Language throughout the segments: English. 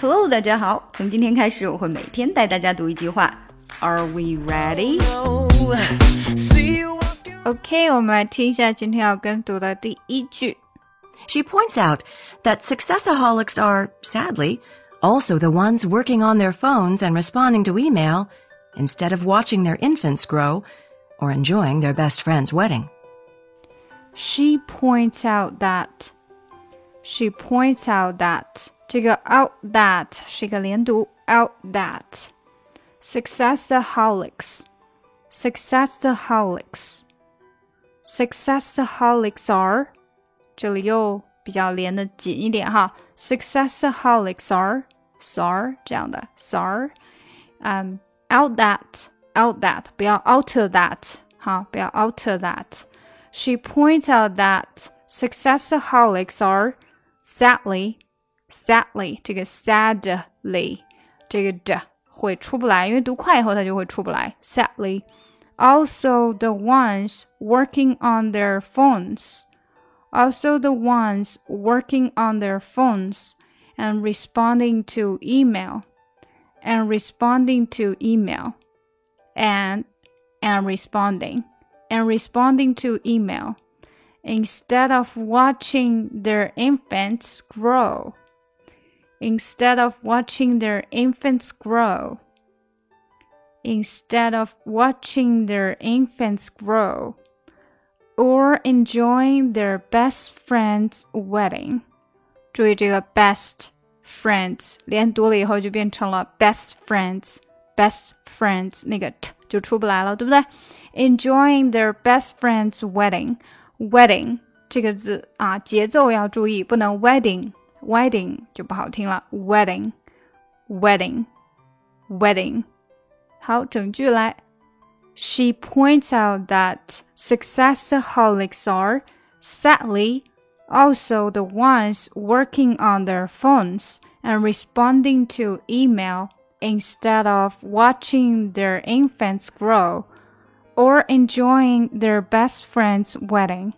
Hello，大家好。从今天开始，我会每天带大家读一句话。Are we ready? OK，我们来听一下今天要跟读的第一句。She points out that successaholics are, sadly, also the ones working on their phones and responding to email instead of watching their infants grow or enjoying their best friend's wedding. She points out that. She points out that 这个 out that 是一个连读 out that successaholics successaholics successaholics are 这里又比较连的紧一点哈 successaholics are sar 这样的 sar 嗯、um, out that out that 不要 alter that 好不要 alter that she points out that successaholics are sadly sadly 这个 sadly 这个的会出不来，因为读快以后它就会出不来。Sadly, also the ones working on their phones, also the ones working on their phones and responding to email, and responding to email, and and responding, and responding to email, instead of watching their infants grow instead of watching their infants grow. Instead of watching their infants grow or enjoying their best friend's wedding. 注意这个 best friends 连读了以后就变成了 best friends best friends 那个 t 就出不来了，对不对？Enjoying their best friend's wedding wedding 这个字啊，节奏要注意，不能 wedding wedding 就不好听了，wedding wedding wedding。好，整句来。She points out that successaholics are, sadly, also the ones working on their phones and responding to email instead of watching their infants grow or enjoying their best friend's wedding.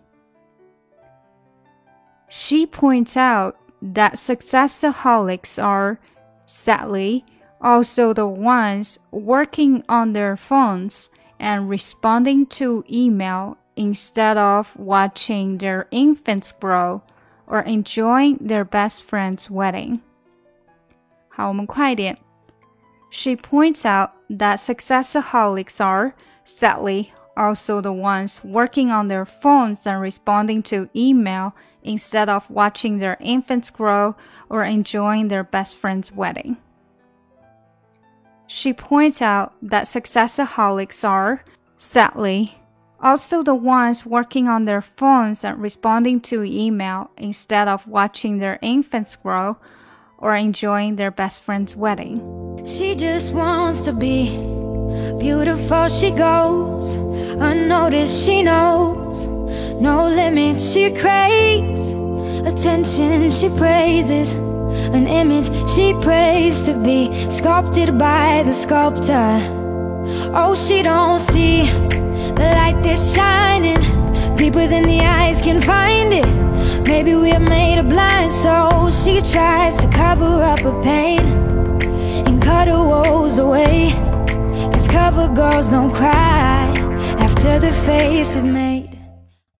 She points out that successaholics are, sadly, also the ones working on their phones and responding to email instead of watching their infants grow or enjoying their best friend's wedding. 好，我们快一点。She points out that successaholics are, sadly, also the ones working on their phones and responding to email instead of watching their infants grow or enjoying their best friend's wedding. She points out that successaholics are, sadly, also the ones working on their phones and responding to email instead of watching their infants grow or enjoying their best friend's wedding. She just wants to be beautiful, she goes unnoticed, she knows no limits, she craves attention, she praises an image she prays to be sculpted by the sculptor. Oh, she don't see the light that's shining deeper than the eyes can find it. Maybe we're made of blind souls. She tries to cover up her pain and cut her woes away. Cause cover girls don't cry after the face is made.